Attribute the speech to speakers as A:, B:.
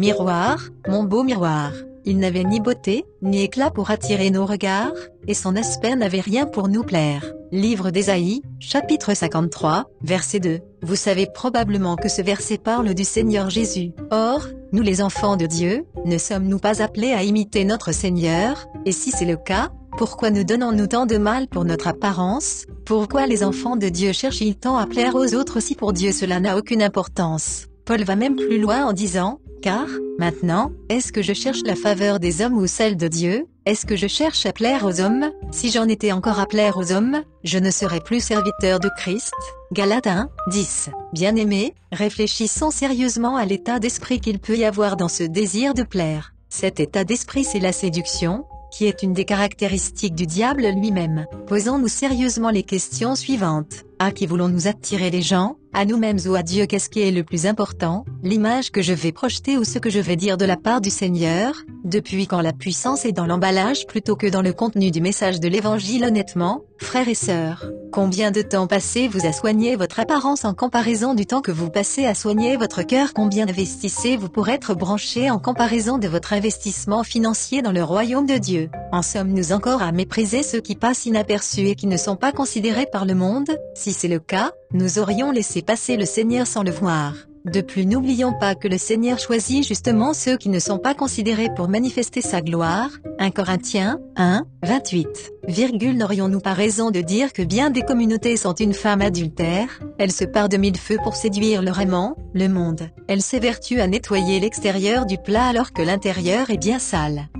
A: Miroir, mon beau miroir. Il n'avait ni beauté, ni éclat pour attirer nos regards, et son aspect n'avait rien pour nous plaire. Livre d'Ésaïe, chapitre 53, verset 2. Vous savez probablement que ce verset parle du Seigneur Jésus. Or, nous les enfants de Dieu, ne sommes-nous pas appelés à imiter notre Seigneur, et si c'est le cas, pourquoi nous donnons-nous tant de mal pour notre apparence? Pourquoi les enfants de Dieu cherchent-ils tant à plaire aux autres si pour Dieu cela n'a aucune importance? Paul va même plus loin en disant, car, maintenant, est-ce que je cherche la faveur des hommes ou celle de Dieu? Est-ce que je cherche à plaire aux hommes? Si j'en étais encore à plaire aux hommes, je ne serais plus serviteur de Christ? Galates 1, 10. Bien-aimés, réfléchissons sérieusement à l'état d'esprit qu'il peut y avoir dans ce désir de plaire. Cet état d'esprit c'est la séduction, qui est une des caractéristiques du diable lui-même. Posons-nous sérieusement les questions suivantes. À qui voulons-nous attirer les gens? À nous-mêmes ou à Dieu Qu'est-ce qui est le plus important? L'image que je vais projeter ou ce que je vais dire de la part du Seigneur? Depuis quand la puissance est dans l'emballage plutôt que dans le contenu du message de l'Évangile? Honnêtement, frères et sœurs Combien de temps passez-vous à soigner votre apparence en comparaison du temps que vous passez à soigner votre cœur? Combien investissez-vous pour être branché en comparaison de votre investissement financier dans le royaume de Dieu? En sommes-nous encore à mépriser ceux qui passent inaperçus et qui ne sont pas considérés par le monde si c'est le cas, nous aurions laissé passer le Seigneur sans le voir. De plus n'oublions pas que le Seigneur choisit justement ceux qui ne sont pas considérés pour manifester sa gloire. 1 Corinthiens 1, 28. Virgule n'aurions-nous pas raison de dire que bien des communautés sont une femme adultère, elle se part de mille feux pour séduire leur amant, le monde. Elle s'évertue à nettoyer l'extérieur du plat alors que l'intérieur est bien sale.